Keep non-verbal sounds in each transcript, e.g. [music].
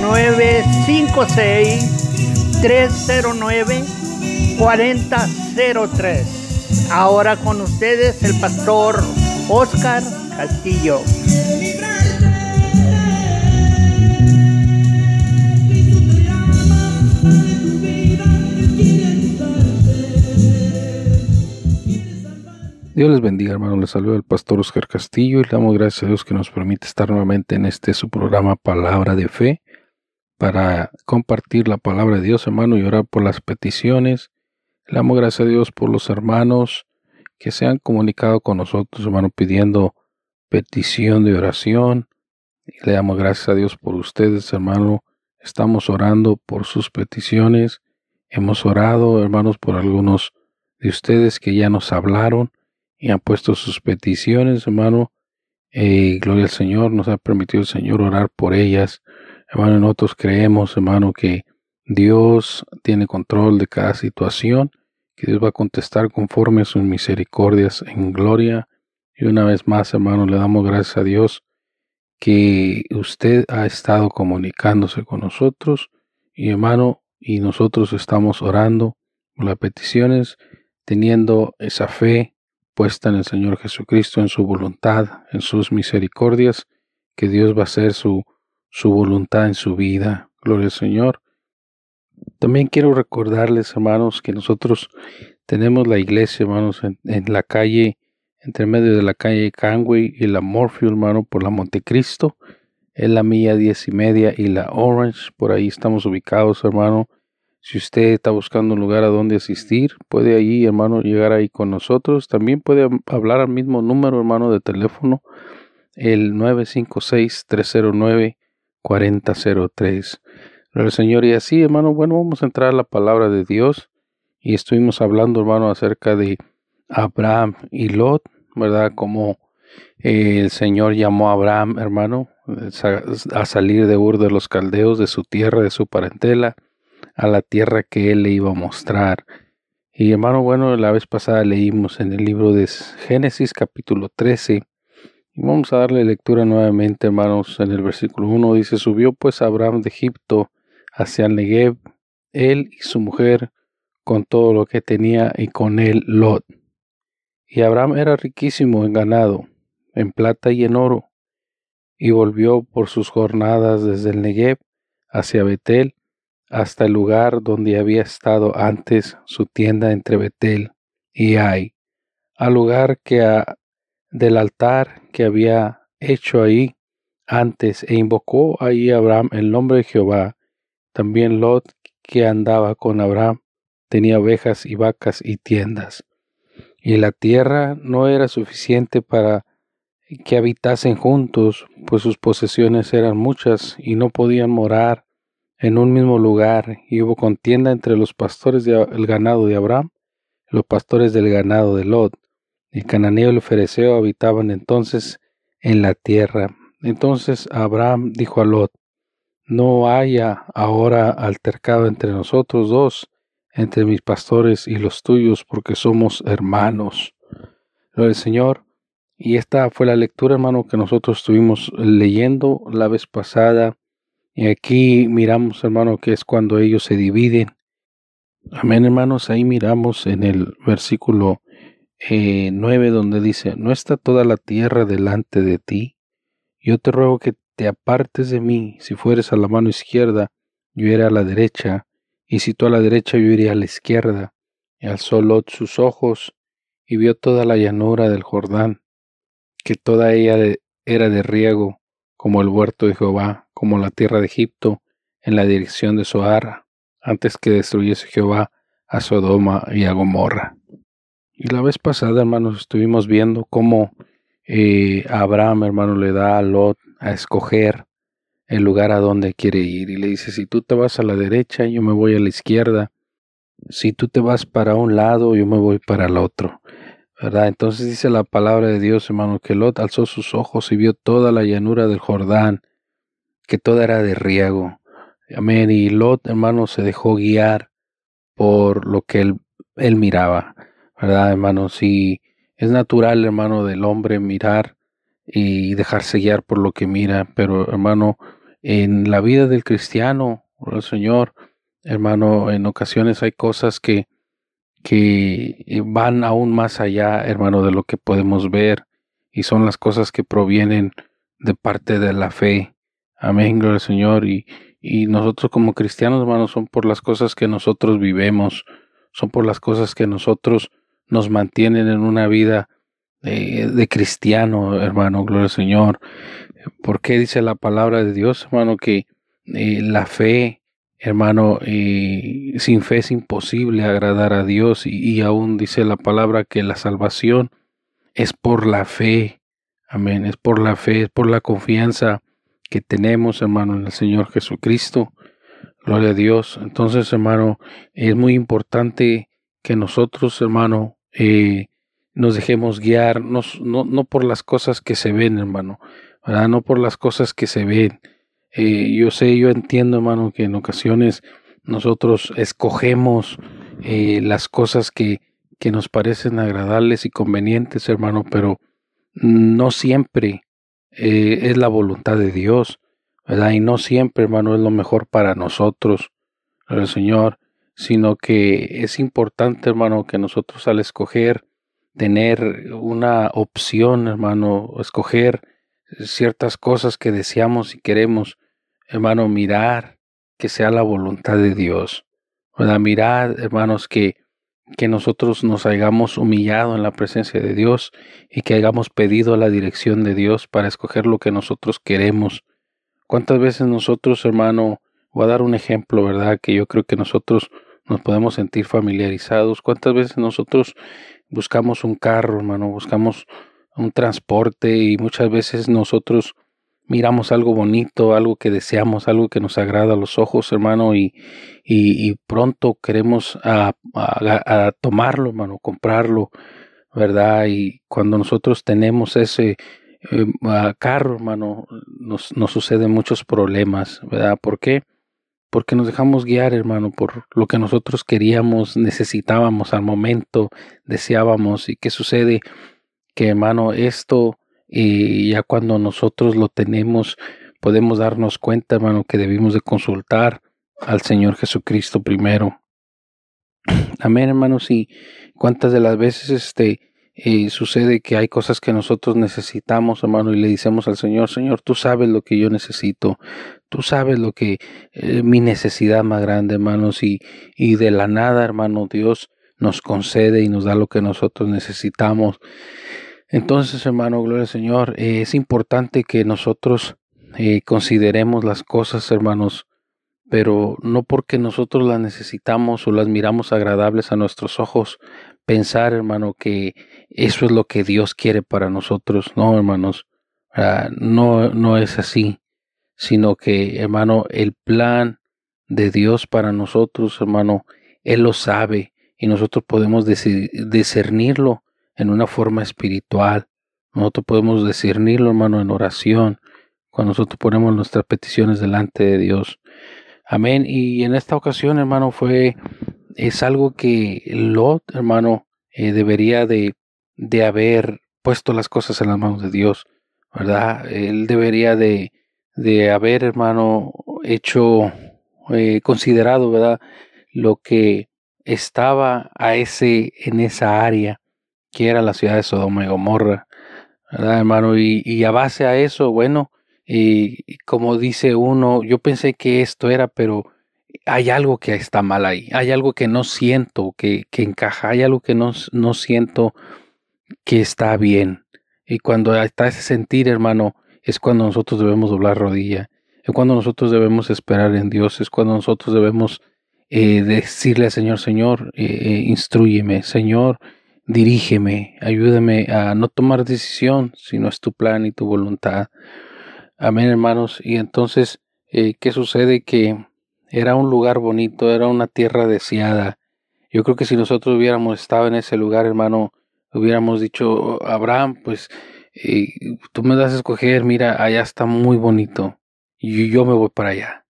956-309-4003. Ahora con ustedes el pastor Oscar Castillo. Dios les bendiga, hermano. Les saluda el pastor Oscar Castillo y le damos gracias a Dios que nos permite estar nuevamente en este su programa Palabra de Fe para compartir la palabra de Dios, hermano, y orar por las peticiones. Le damos gracias a Dios por los hermanos que se han comunicado con nosotros, hermano, pidiendo petición de oración. le damos gracias a Dios por ustedes, hermano. Estamos orando por sus peticiones. Hemos orado, hermanos, por algunos de ustedes que ya nos hablaron y han puesto sus peticiones, hermano. Eh, gloria al Señor, nos ha permitido el Señor orar por ellas. Hermano, nosotros creemos, hermano, que Dios tiene control de cada situación, que Dios va a contestar conforme a sus misericordias en gloria. Y una vez más, hermano, le damos gracias a Dios que usted ha estado comunicándose con nosotros y hermano, y nosotros estamos orando por las peticiones, teniendo esa fe puesta en el Señor Jesucristo, en su voluntad, en sus misericordias, que Dios va a hacer su, su voluntad en su vida. Gloria al Señor. También quiero recordarles, hermanos, que nosotros tenemos la iglesia, hermanos, en, la calle, entre medio de la calle Canway y la Morphew, hermano, por la Montecristo, en la milla diez y media y la Orange, por ahí estamos ubicados, hermano. Si usted está buscando un lugar a donde asistir, puede allí, hermano, llegar ahí con nosotros. También puede hablar al mismo número, hermano, de teléfono, el 956-309-4003. El Señor, y así, hermano, bueno, vamos a entrar a la palabra de Dios. Y estuvimos hablando, hermano, acerca de Abraham y Lot, ¿verdad? Como eh, el Señor llamó a Abraham, hermano, a salir de Ur de los Caldeos, de su tierra, de su parentela a la tierra que Él le iba a mostrar. Y hermano, bueno, la vez pasada leímos en el libro de Génesis capítulo 13. Y vamos a darle lectura nuevamente, hermanos, en el versículo 1 dice, subió pues Abraham de Egipto hacia el Negev, él y su mujer, con todo lo que tenía, y con él Lot. Y Abraham era riquísimo en ganado, en plata y en oro, y volvió por sus jornadas desde el Negev hacia Betel, hasta el lugar donde había estado antes su tienda entre Betel y Ai, al lugar que del altar que había hecho ahí antes, e invocó ahí Abraham el nombre de Jehová. También Lot, que andaba con Abraham, tenía ovejas y vacas y tiendas. Y la tierra no era suficiente para que habitasen juntos, pues sus posesiones eran muchas y no podían morar en un mismo lugar y hubo contienda entre los pastores del ganado de Abraham y los pastores del ganado de Lot. El cananeo y el fereceo habitaban entonces en la tierra. Entonces Abraham dijo a Lot, no haya ahora altercado entre nosotros dos, entre mis pastores y los tuyos, porque somos hermanos. Lo del Señor. Y esta fue la lectura, hermano, que nosotros estuvimos leyendo la vez pasada y aquí miramos, hermano, que es cuando ellos se dividen. Amén, hermanos. Ahí miramos en el versículo eh, 9 donde dice, ¿no está toda la tierra delante de ti? Yo te ruego que te apartes de mí. Si fueres a la mano izquierda, yo iré a la derecha, y si tú a la derecha, yo iré a la izquierda. Y alzó Lot sus ojos y vio toda la llanura del Jordán, que toda ella era de riego, como el huerto de Jehová, como la tierra de Egipto, en la dirección de Zoar, antes que destruyese Jehová a Sodoma y a Gomorra. Y la vez pasada, hermanos, estuvimos viendo cómo eh, Abraham, hermano, le da a Lot a escoger el lugar a donde quiere ir. Y le dice, si tú te vas a la derecha, yo me voy a la izquierda. Si tú te vas para un lado, yo me voy para el otro. ¿Verdad? Entonces dice la palabra de Dios, hermano, que Lot alzó sus ojos y vio toda la llanura del Jordán, que toda era de riego. Amén. Y Lot, hermano, se dejó guiar por lo que él, él miraba. ¿Verdad, hermano? Si es natural, hermano, del hombre mirar y dejarse guiar por lo que mira, pero hermano, en la vida del cristiano, el Señor, hermano, en ocasiones hay cosas que, que van aún más allá, hermano, de lo que podemos ver, y son las cosas que provienen de parte de la fe. Amén, gloria al Señor. Y, y nosotros como cristianos, hermano, son por las cosas que nosotros vivemos, son por las cosas que nosotros nos mantienen en una vida de, cristiano, hermano, gloria al Señor. ¿Por qué dice la palabra de Dios, hermano, que eh, la fe, hermano, eh, sin fe es imposible agradar a Dios y, y, aún dice la palabra que la salvación es por la fe, amén, es por la fe, es por la confianza que tenemos, hermano, en el Señor Jesucristo. Gloria a Dios. Entonces, hermano, es muy importante que nosotros, hermano, eh, nos dejemos guiar, no, no, por las cosas que se ven, hermano, ¿verdad? no por las cosas que se ven. Eh, yo sé, yo entiendo, hermano, que en ocasiones nosotros escogemos eh, las cosas que, que nos parecen agradables y convenientes, hermano, pero no siempre es la voluntad de Dios, ¿verdad? Y no siempre, hermano, es lo mejor para nosotros, el Señor, sino que es importante, hermano, que nosotros al escoger tener una opción, hermano, escoger ciertas cosas que deseamos y queremos, hermano, mirar que sea la voluntad de Dios. ¿verdad? Mirar, hermanos, que, que nosotros nos hayamos humillado en la presencia de Dios y que hayamos pedido la dirección de Dios para escoger lo que nosotros queremos. ¿Cuántas veces nosotros, hermano, voy a dar un ejemplo, ¿verdad? Que yo creo que nosotros nos podemos sentir familiarizados. ¿Cuántas veces nosotros buscamos un carro, hermano, buscamos un transporte y muchas veces nosotros miramos algo bonito, algo que deseamos, algo que nos agrada a los ojos, hermano, y, y, pronto queremos a, tomarlo, hermano, comprarlo, ¿verdad? Y cuando nosotros tenemos ese eh, carro, hermano, nos, nos suceden muchos problemas, ¿verdad? ¿Por qué? Porque nos dejamos guiar, hermano, por lo que nosotros queríamos, necesitábamos al momento, deseábamos. ¿Y qué sucede? Que, hermano, esto, y ya cuando nosotros lo tenemos, podemos darnos cuenta, hermano, que debimos de consultar al Señor Jesucristo primero. [clears throat] Amén, hermanos, y cuántas de las veces este sucede que hay cosas que nosotros necesitamos, hermano, y le decimos al Señor, Señor, tú sabes lo que yo necesito, tú sabes lo que eh, mi necesidad más grande, hermanos, y, y de la nada, hermano, Dios nos concede y nos da lo que nosotros necesitamos. Entonces, hermano, gloria al Señor, eh, es importante que nosotros eh, consideremos las cosas, hermanos, pero no porque nosotros las necesitamos o las miramos agradables a nuestros ojos, pensar, hermano, que eso es lo que Dios quiere para nosotros. No, hermanos, ah, no, no es así, sino que, hermano, el plan de Dios para nosotros, hermano, Él lo sabe y nosotros podemos discernirlo en una forma espiritual. Nosotros podemos discernirlo, hermano, en oración, cuando nosotros ponemos nuestras peticiones delante de Dios. Amén. Y en esta ocasión, hermano, fue, es algo que Lot, hermano, eh, debería de, de haber puesto las cosas en las manos de Dios, ¿verdad? Él debería de, de haber, hermano, hecho, eh, considerado, ¿verdad? Lo que estaba a ese, en esa área, que era la ciudad de Sodoma y Gomorra, ¿verdad, hermano? Y, y a base a eso, bueno, y, como dice uno, yo pensé que esto era, pero hay algo que está mal ahí, hay algo que no siento que, que encaja, hay algo que no, no siento que está bien. Y cuando está ese sentir, hermano, es cuando nosotros debemos doblar rodilla, es cuando nosotros debemos esperar en Dios, es cuando nosotros debemos eh, decirle al Señor, Señor, eh, instruyeme, Señor, dirígeme, ayúdame a no tomar decisión si no es tu plan y tu voluntad. Amén, hermanos. Y entonces, eh, ¿qué sucede? Que era un lugar bonito, era una tierra deseada. Yo creo que si nosotros hubiéramos estado en ese lugar, hermano, hubiéramos dicho, Abraham, pues eh, tú me das a escoger, mira, allá está muy bonito y yo me voy para allá.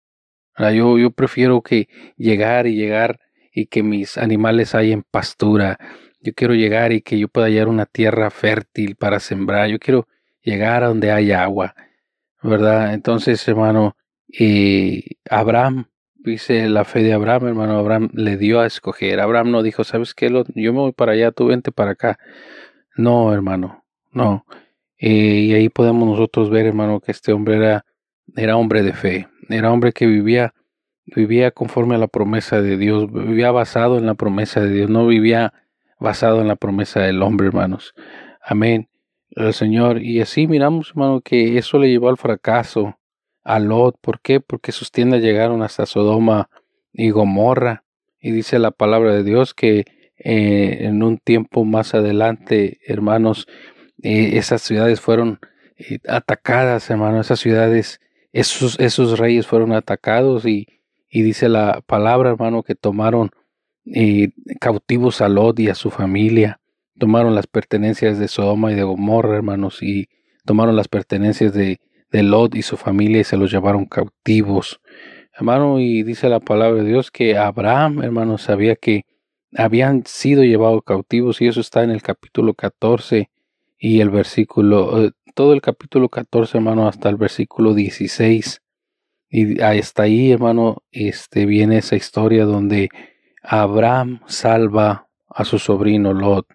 Yo, yo prefiero que llegar y llegar y que mis animales hayan pastura. Yo quiero llegar y que yo pueda hallar una tierra fértil para sembrar. Yo quiero llegar a donde hay agua, ¿verdad? Entonces, hermano, eh, Abraham dice la fe de Abraham, hermano, Abraham le dio a escoger. Abraham no dijo, ¿sabes qué? Yo me voy para allá, tú vente para acá. No, hermano, no. Eh, y ahí podemos nosotros ver, hermano, que este hombre era, era hombre de fe, era hombre que vivía, vivía conforme a la promesa de Dios, vivía basado en la promesa de Dios, no vivía basado en la promesa del hombre, hermanos. Amén. El Señor. Y así miramos, hermano, que eso le llevó al fracaso a Lot. ¿Por qué? Porque sus tiendas llegaron hasta Sodoma y Gomorra. Y dice la palabra de Dios que eh, en un tiempo más adelante, hermanos, eh, esas ciudades fueron eh, atacadas, hermanos. Esas ciudades, esos, esos reyes fueron atacados y, y dice la palabra, hermano, que tomaron cautivos a Lot y a su familia. Tomaron las pertenencias de Sodoma y de Gomorra, hermanos, y tomaron las pertenencias de de Lot y su familia y se los llevaron cautivos. Hermano, y dice la palabra de Dios que Abraham, hermano, sabía que habían sido llevados cautivos y eso está en el capítulo 14 y el versículo, eh, todo el capítulo 14, hermano, hasta el versículo 16. Y hasta ahí, hermano, este, viene esa historia donde Abraham salva a su sobrino Lot,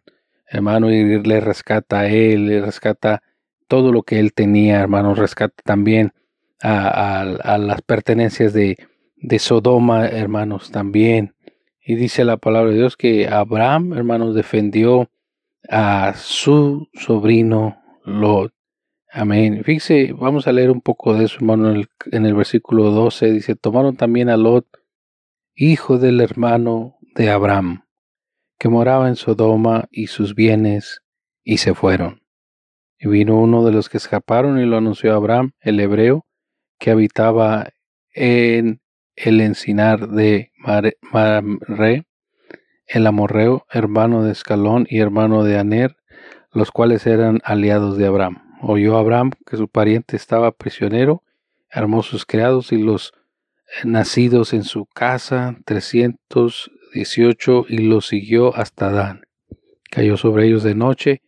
hermano, y le rescata a él, le rescata todo lo que él tenía, hermanos, rescata también a, las pertenencias de, de Sodoma, hermanos, también. Y dice la palabra de Dios que Abraham, hermanos, defendió a su sobrino Lot. Amén. Fíjese, vamos a leer un poco de eso, hermano, en el, en el versículo 12. Dice, tomaron también a Lot, hijo del hermano de Abraham, que moraba en Sodoma y sus bienes, y se fueron. Y vino uno de los que escaparon y lo anunció a Abraham, el hebreo, que habitaba en el encinar de Mamre, el amorreo, hermano de Escalón y hermano de Aner, los cuales eran aliados de Abraham. Oyó Abraham que su pariente estaba prisionero, armó sus criados y los nacidos en su casa, trescientos dieciocho, y los siguió hasta Dan. Cayó sobre ellos de noche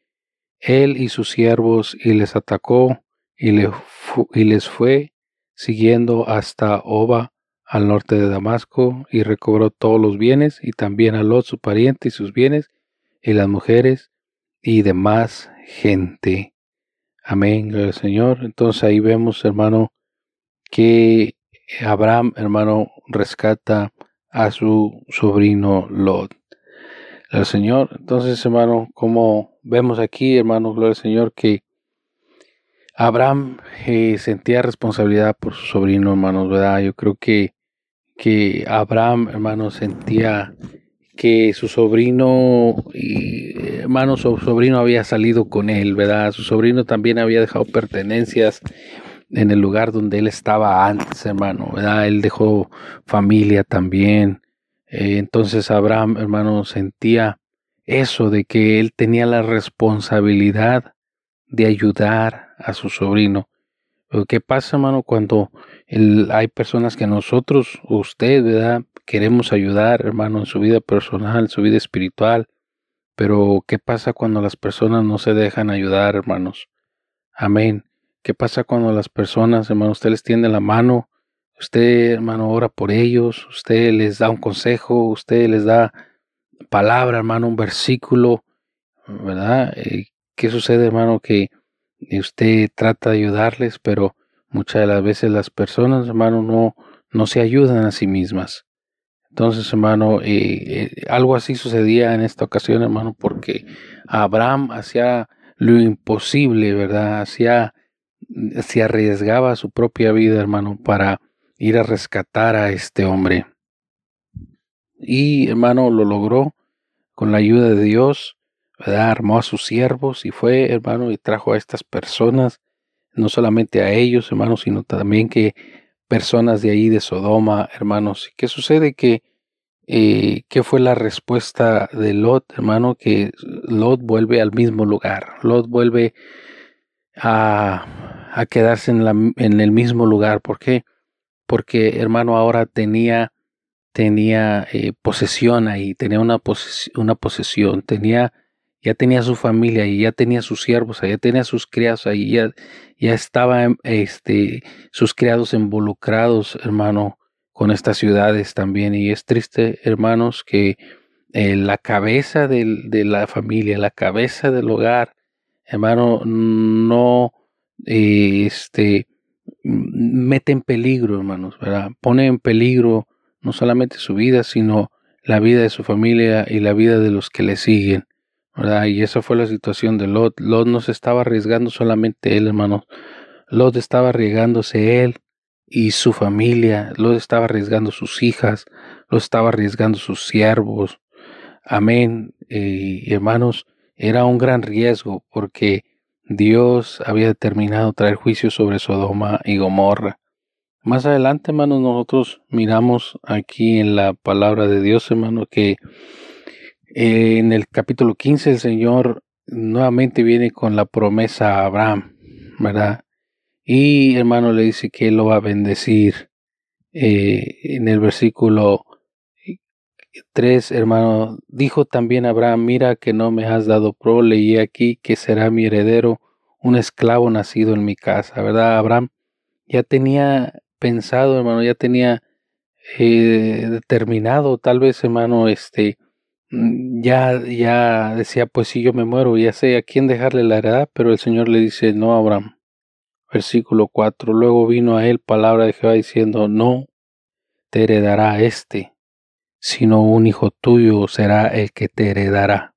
él y sus siervos, y les atacó, y, les fue siguiendo hasta Oba, al norte de Damasco, y recobró todos los bienes, y también a Lot su pariente y sus bienes, y las mujeres, y demás gente. Amén, gloria al Señor. Entonces ahí vemos, hermano, que Abraham, hermano, rescata a su sobrino Lot. El Señor, entonces, hermano, como vemos aquí, hermano, gloria al Señor, que Abraham eh, sentía responsabilidad por su sobrino, hermanos, ¿verdad? Yo creo que, que Abraham, hermano, sentía que su sobrino, y, hermano, su sobrino había salido con él, ¿verdad? Su sobrino también había dejado pertenencias en el lugar donde él estaba antes, hermano, ¿verdad? Él dejó familia también. Eh, entonces Abraham, hermano, sentía eso de que él tenía la responsabilidad de ayudar a su sobrino. ¿Qué pasa, hermano, cuando hay personas que nosotros, usted, ¿verdad? Queremos ayudar, hermano, en su vida personal, en su vida espiritual. Pero, ¿qué pasa cuando las personas no se dejan ayudar, hermanos? Amén. ¿Qué pasa cuando las personas, hermano, usted les tiende la mano, usted, hermano, ora por ellos, usted les da un consejo, usted les da palabra, hermano, un versículo, ¿verdad? Eh, ¿Qué sucede, hermano? Que usted trata de ayudarles, pero muchas de las veces las personas, hermano, no, no se ayudan a sí mismas. Entonces, hermano, eh, eh, algo así sucedía en esta ocasión, hermano, porque Abraham hacía lo imposible, ¿verdad? Hacía, se arriesgaba su propia vida, hermano, para ir a rescatar a este hombre. Y hermano, lo logró con la ayuda de Dios. Armó a sus siervos y fue, hermano, y trajo a estas personas no solamente a ellos, hermanos, sino también que personas de ahí de Sodoma, hermanos. ¿Qué sucede? Que eh, ¿qué fue la respuesta de Lot, hermano? Que Lot vuelve al mismo lugar. Lot vuelve a, a quedarse en, la, en el mismo lugar. ¿Por qué? Porque, hermano, ahora tenía, tenía eh, posesión ahí, tenía una, una posesión, tenía ya tenía su familia y ya tenía sus siervos, ya tenía sus criados ahí, ya, ya estaban este, sus criados involucrados, hermano, con estas ciudades también. Y es triste, hermanos, que eh, la cabeza de la familia, la cabeza del hogar, hermano, no eh, este, mete en peligro, hermanos, ¿verdad? Pone en peligro no solamente su vida, sino la vida de su familia y la vida de los que le siguen. Y esa fue la situación de Lot. Lot no se estaba arriesgando solamente él, hermanos. Lot estaba arriesgándose él y su familia. Lot estaba arriesgando sus hijas. Lot estaba arriesgando sus siervos. Amén. Y hermanos, era un gran riesgo porque Dios había determinado traer juicio sobre Sodoma y Gomorra. Más adelante, hermanos, nosotros miramos aquí en la palabra de Dios, hermano, que en el capítulo 15 el Señor nuevamente viene con la promesa a Abraham, ¿verdad? Y hermano le dice que él lo va a bendecir. Eh, en el versículo 3, hermano, dijo también Abraham, mira que no me has dado prole y aquí que será mi heredero un esclavo nacido en mi casa, ¿verdad? Abraham ya tenía pensado, hermano, ya tenía eh, determinado, tal vez, hermano, este, Mm, ya, ya decía, pues si yo me muero, ya sé a quién dejarle la heredad, pero el Señor le dice, no, Abraham. Versículo 4. Luego vino a él palabra de Jehová diciendo, no te heredará este, sino un hijo tuyo será el que te heredará.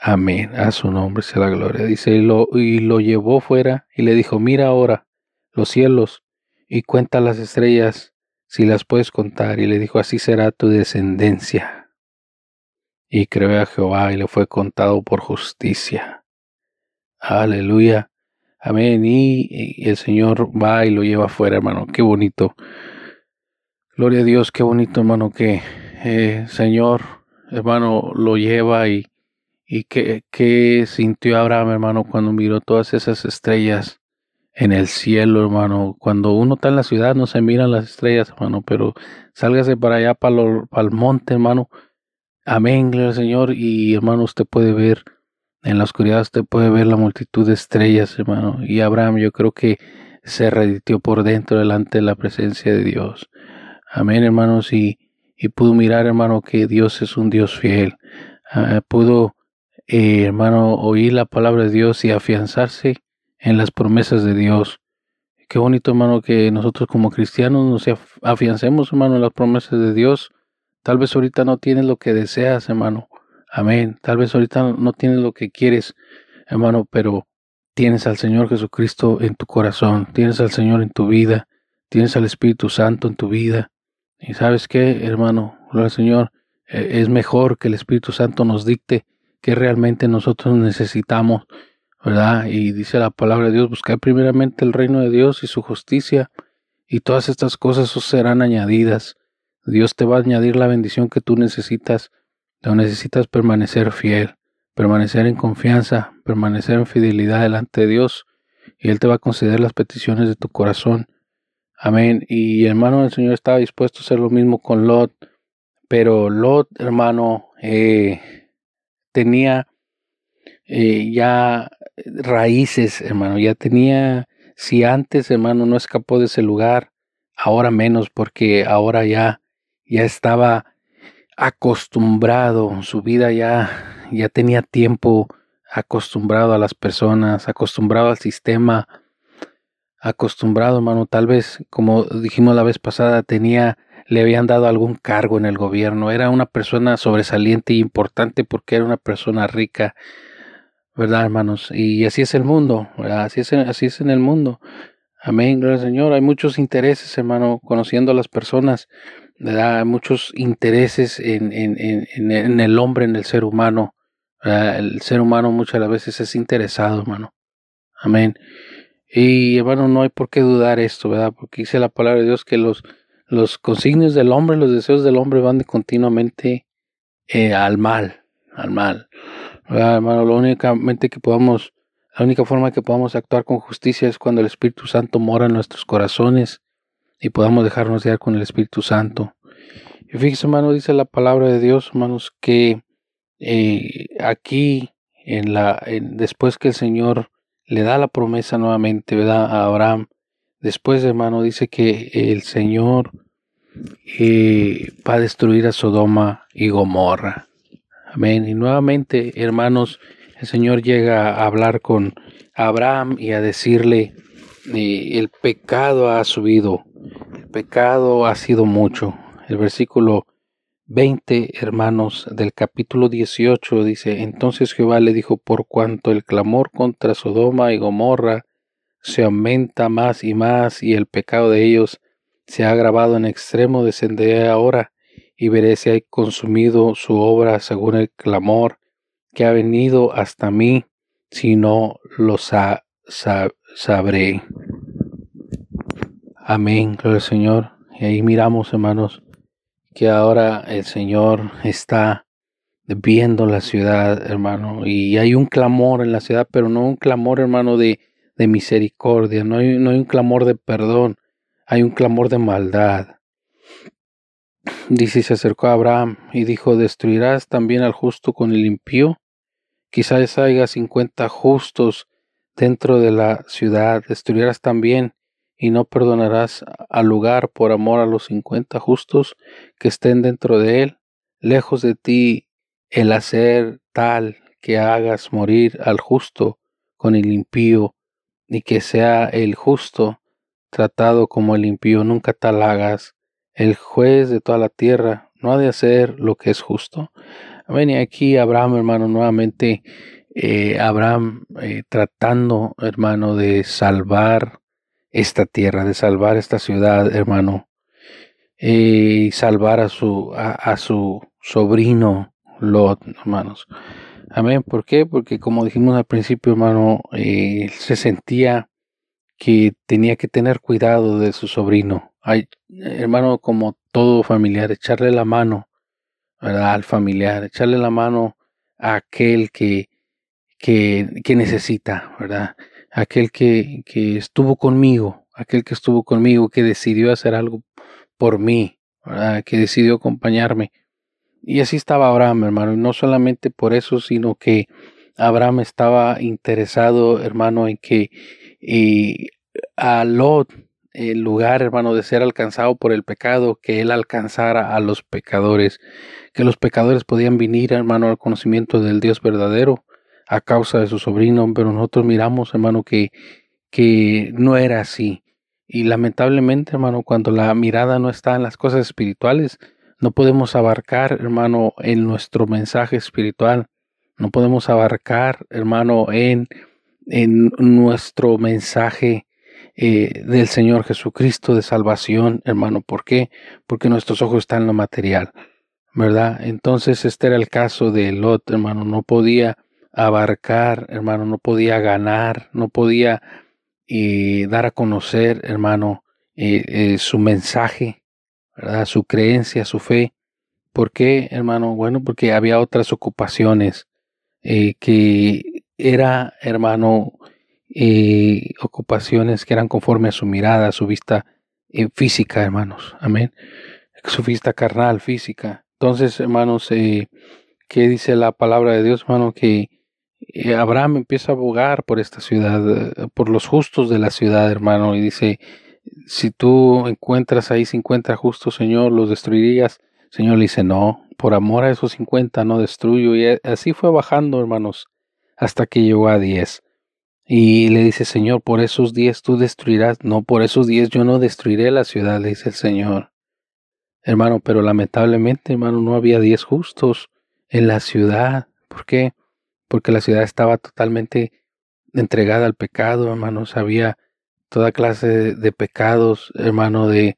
Amén. A su nombre sea la gloria. Dice, y lo, y lo llevó fuera y le dijo, mira ahora los cielos y cuenta las estrellas si las puedes contar. Y le dijo, así será tu descendencia y creó a Jehová y le fue contado por justicia. Aleluya. Amén. Y, el Señor va y lo lleva afuera, hermano. Qué bonito. Gloria a Dios, qué bonito, hermano, que eh, Señor, hermano, lo lleva y, y que, que sintió Abraham, hermano, cuando miró todas esas estrellas en el cielo, hermano. Cuando uno está en la ciudad no se miran las estrellas, hermano, pero sálgase para allá, para, para el monte, hermano Amén, gloria al Señor. Y hermano, usted puede ver en la oscuridad, usted puede ver la multitud de estrellas, hermano. Y Abraham, yo creo que se reditió por dentro delante de la presencia de Dios. Amén, hermanos. Y, y pudo mirar, hermano, que Dios es un Dios fiel. Ah, pudo, eh, hermano, oír la palabra de Dios y afianzarse en las promesas de Dios. Qué bonito, hermano, que nosotros como cristianos nos afiancemos, hermano, en las promesas de Dios Tal vez ahorita no tienes lo que deseas, hermano. Amén. Tal vez ahorita no tienes lo que quieres, hermano, pero tienes al Señor Jesucristo en tu corazón, tienes al Señor en tu vida, tienes al Espíritu Santo en tu vida. Y sabes qué, hermano, gloria Señor, e, es mejor que el Espíritu Santo nos dicte que realmente nosotros necesitamos, ¿verdad? Y dice la palabra de Dios, buscar primeramente el reino de Dios y su justicia, y todas estas cosas serán añadidas. Dios te va a añadir la bendición que tú necesitas, pero necesitas permanecer fiel, permanecer en confianza, permanecer en fidelidad delante de Dios, y Él te va a conceder las peticiones de tu corazón. Amén. Y hermano, el Señor estaba dispuesto a hacer lo mismo con Lot, pero Lot, hermano, eh, tenía eh, ya raíces, hermano, ya tenía, si antes, hermano, no escapó de ese lugar, ahora menos, porque ahora ya ya estaba acostumbrado, su vida ya, ya tenía tiempo acostumbrado a las personas, acostumbrado al sistema, acostumbrado, hermano, tal vez, como dijimos la vez pasada, tenía, le habían dado algún cargo en el gobierno, era una persona sobresaliente e importante porque era una persona rica, ¿verdad, hermanos? Y así es el mundo, ¿verdad? Así es, así es en el mundo. Amén, gracias Señor. Hay muchos intereses, hermano, conociendo a las personas da muchos intereses en, en, en, en, el hombre, en el ser humano. El ser humano muchas veces es interesado, hermano. Amén. Y hermano, no hay por qué dudar esto, ¿verdad? Porque dice la palabra de Dios que los, los consignios del hombre, los deseos del hombre van de continuamente eh, al mal, al mal. ¿verdad, hermano? Lo únicamente que podamos, la única forma que podamos actuar con justicia es cuando el Espíritu Santo mora en nuestros corazones y podamos dejarnos guiar con el Espíritu Santo. Y fíjese, hermano, dice la palabra de Dios, hermanos, que eh, aquí, en la, después que el Señor le da la promesa nuevamente. A Abraham. Después, hermano, dice que el Señor eh, va a destruir a Sodoma y Gomorra. Amén. Y nuevamente, hermanos, el Señor llega a hablar con Abraham y a decirle, eh, el pecado ha subido, el pecado ha sido mucho. El versículo 20, hermanos, del capítulo 18 dice, entonces Jehová le dijo, por cuanto el clamor contra Sodoma y Gomorra se aumenta más y más y el pecado de ellos se ha agravado en extremo, descenderé ahora y veré si hay consumido su obra según el clamor que ha venido hasta mí, si no lo sabré. Amén, gloria al Señor. Y ahí miramos, hermanos, que ahora el Señor está viendo la ciudad, hermano, y hay un clamor en la ciudad, pero no un clamor, hermano, de, de misericordia, no hay, no hay un clamor de perdón, hay un clamor de maldad. Dice, se acercó a Abraham y dijo, ¿destruirás también al justo con el impío? Quizás haya cincuenta justos dentro de la ciudad, destruirás también y no perdonarás al lugar por amor a los cincuenta justos que estén dentro de él. Lejos de ti el hacer tal que hagas morir al justo con el impío, y que sea el justo tratado como el impío, nunca tal hagas. El juez de toda la tierra no ha de hacer lo que es justo. Ven aquí Abraham, hermano, nuevamente, eh, Abraham eh, tratando, hermano, de salvar esta tierra, de salvar esta ciudad, hermano, y salvar a su, a, su sobrino Lot, hermanos. Amén. ¿Por qué? Porque como dijimos al principio, hermano, eh, se sentía que tenía que tener cuidado de su sobrino. Hay, hermano, como todo familiar, echarle la mano, ¿verdad? Al familiar, echarle la mano a aquel que, que, que necesita, ¿verdad? Aquel que, que estuvo conmigo, aquel que estuvo conmigo, que decidió hacer algo por mí, que decidió acompañarme. Y así estaba Abraham, hermano, y no solamente por eso, sino que Abraham estaba interesado, hermano, en que eh, a Lot, el lugar, hermano, de ser alcanzado por el pecado, que él alcanzara a los pecadores, que los pecadores podían venir, hermano, al conocimiento del Dios verdadero, a causa de su sobrino, pero nosotros miramos, hermano, que, que no era así. Y lamentablemente, hermano, cuando la mirada no está en las cosas espirituales, no podemos abarcar, hermano, en nuestro mensaje espiritual. No podemos abarcar, hermano, en, en nuestro mensaje eh, del Señor Jesucristo de salvación, hermano. ¿Por qué? Porque nuestros ojos están en lo material, ¿verdad? Entonces este era el caso de Lot, hermano. No podía abarcar, hermano, no podía ganar, no podía eh, dar a conocer, hermano, eh, eh, su mensaje, ¿verdad? su creencia, su fe. ¿Por qué, hermano? Bueno, porque había otras ocupaciones que era, hermano, ocupaciones que eran conforme a su mirada, a su vista física, hermanos. Amén. Su vista carnal, física. Entonces, hermanos, ¿qué dice la palabra de Dios, hermano? Que Abraham empieza a abogar por esta ciudad, eh, por los justos de la ciudad, hermano, y dice, si tú encuentras ahí 50 justos, Señor, los destruirías. Señor le dice, no, por amor a esos 50 no destruyo. Y así fue bajando, hermanos, hasta que llegó a 10. Y le dice, Señor, por esos 10 tú destruirás. No, por esos 10 yo no destruiré la ciudad, le dice el Señor. Hermano, pero lamentablemente, hermano, no había 10 justos en la ciudad. ¿Por qué? Porque la ciudad estaba totalmente entregada al pecado, hermanos. Había toda clase de, pecados, hermano, de,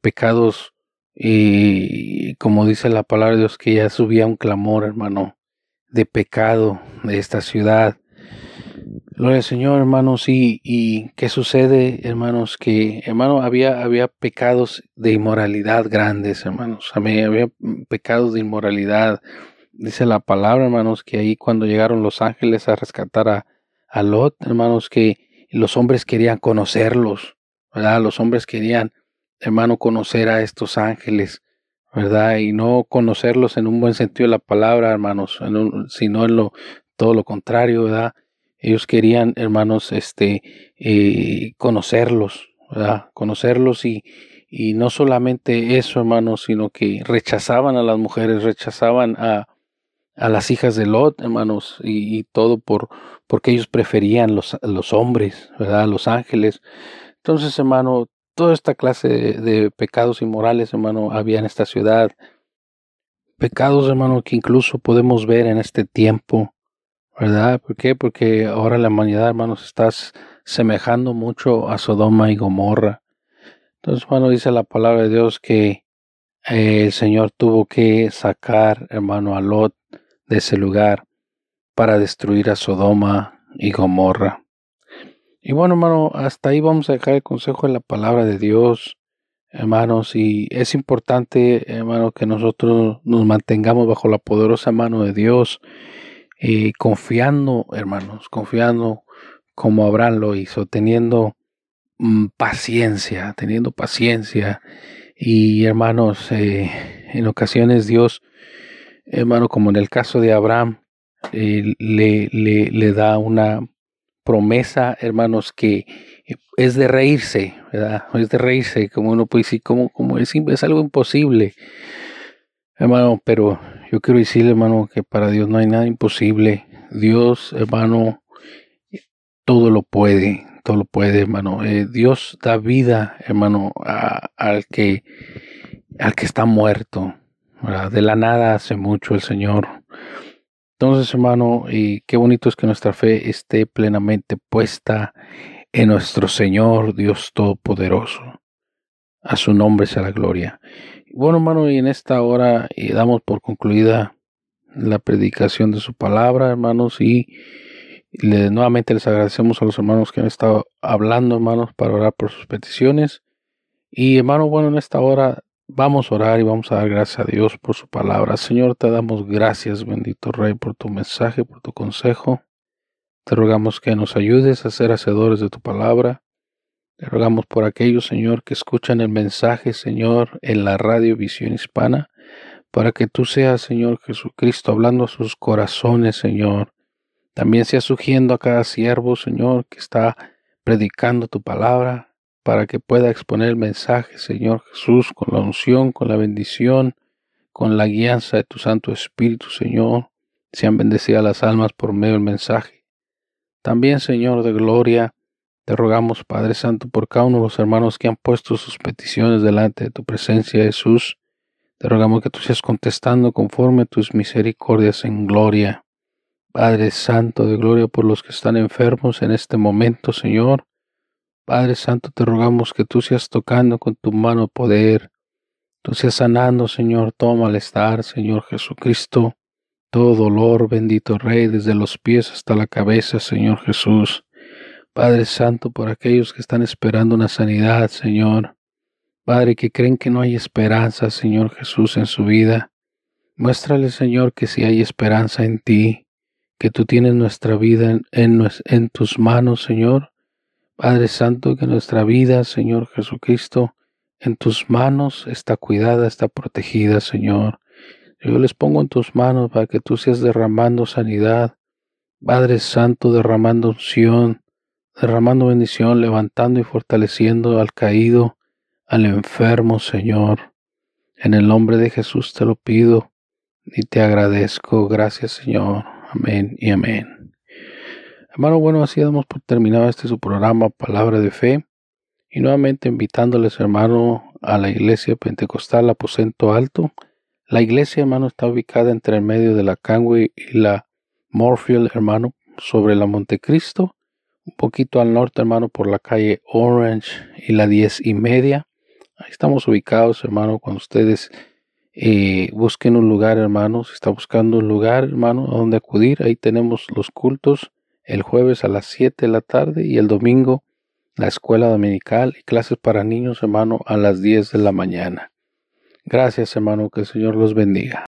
pecados y como dice la palabra de Dios, que ya subía un clamor, hermano, de pecado de esta ciudad. Gloria al Señor, hermanos. Y, qué sucede, hermanos, que, hermano, había, había pecados de inmoralidad grandes, hermanos. Había, había pecados de inmoralidad. Dice la palabra, hermanos, que ahí cuando llegaron los ángeles a rescatar a, a Lot, hermanos, que los hombres querían conocerlos, ¿verdad? Los hombres querían, hermano, conocer a estos ángeles. ¿verdad? Y no conocerlos en un buen sentido de la palabra, hermanos, sino en lo, todo lo contrario, ¿verdad? Ellos querían, hermanos, este, eh, conocerlos, ¿verdad? Conocerlos y, y no solamente eso, hermanos, sino que rechazaban a las mujeres, rechazaban a, a las hijas de Lot, hermanos, y, todo por porque ellos preferían los, los hombres, ¿verdad? Los ángeles. Entonces, hermano, toda esta clase de, pecados inmorales, hermano, había en esta ciudad. Pecados, hermano, que incluso podemos ver en este tiempo, ¿verdad? ¿Por qué? Porque ahora la humanidad, hermanos, está semejando mucho a Sodoma y Gomorra. Entonces, hermano, dice la palabra de Dios que eh, el Señor tuvo que sacar, hermano, a Lot de ese lugar para destruir a Sodoma y Gomorra. Y bueno, hermano, hasta ahí vamos a dejar el consejo de la palabra de Dios, hermanos, y es importante, hermano, que nosotros nos mantengamos bajo la poderosa mano de Dios, y confiando, hermanos, confiando como Abraham lo hizo, teniendo mm, paciencia, teniendo paciencia. Y hermanos, eh, en ocasiones Dios, hermano, como en el caso de Abraham, eh, le, le, le da una promesa, hermanos, que es de reírse, ¿verdad? Es de reírse, como uno puede decir, como, como es, algo imposible, hermano, pero yo quiero decirle, hermano, que para Dios no hay nada imposible. Dios, hermano, todo lo puede, todo lo puede, hermano. Eh, Dios da vida, hermano, al que al que está muerto. De la nada hace mucho el Señor. Entonces, hermano, y qué bonito es que nuestra fe esté plenamente puesta en nuestro Señor Dios Todopoderoso. A su nombre sea la gloria. Bueno, hermano, y en esta hora y damos por concluida la predicación de su palabra, hermanos, y nuevamente les agradecemos a los hermanos que han estado hablando, hermanos, para orar por sus peticiones. Y hermano, bueno, en esta hora Vamos a orar y vamos a dar gracias a Dios por su palabra. Señor, te damos gracias, bendito Rey, por tu mensaje, por tu consejo. Te rogamos que nos ayudes a ser hacedores de tu palabra. Te rogamos por aquellos, Señor, que escuchan el mensaje, Señor, en la radio Visión Hispana, para que tú seas, Señor Jesucristo, hablando a sus corazones, Señor. También seas sugiendo a cada siervo, Señor, que está predicando tu palabra, para que pueda exponer el mensaje, Señor Jesús, con la unción, con la bendición, con la guianza de tu Santo Espíritu, Señor. Sean bendecidas las almas por medio del mensaje. También, Señor de gloria, te rogamos, Padre Santo, por cada uno de los hermanos que han puesto sus peticiones delante de tu presencia, Jesús. Te rogamos que tú seas contestando conforme tus misericordias en gloria. Padre Santo de gloria por los que están enfermos en este momento, Señor. Padre Santo, te rogamos que tú seas tocando con tu mano de poder, tú seas sanando, Señor, todo malestar, Señor Jesucristo, todo dolor, bendito Rey, desde los pies hasta la cabeza, Señor Jesús. Padre Santo, por aquellos que están esperando una sanidad, Señor. Padre, que creen que no hay esperanza, Señor Jesús, en su vida. Muéstrale, Señor, que si hay esperanza en ti, que tú tienes nuestra vida en, en tus manos, Señor Padre Santo, que nuestra vida, Señor Jesucristo, en tus manos está cuidada, está protegida, Señor. Yo les pongo en tus manos para que tú seas derramando sanidad, Padre Santo, derramando unción, derramando bendición, levantando y fortaleciendo al caído, al enfermo, Señor. En el nombre de Jesús te lo pido y te agradezco. Gracias, Señor. Amén y amén. Hermano, bueno, así damos por terminado este su programa Palabra de Fe. Y nuevamente invitándoles, hermano, a la iglesia pentecostal Aposento Alto. La iglesia, hermano, está ubicada entre el medio de la Canway y la Morfield, hermano, sobre la Montecristo. Un poquito al norte, hermano, por la calle Orange y la diez y media. Ahí estamos ubicados, hermano, cuando ustedes eh, busquen un lugar, hermano. Si está buscando un lugar, hermano, a donde acudir, ahí tenemos los cultos el jueves a las 7 de la tarde y el domingo la escuela dominical y clases para niños, hermano, a las 10 de la mañana. Gracias, hermano, que el Señor los bendiga.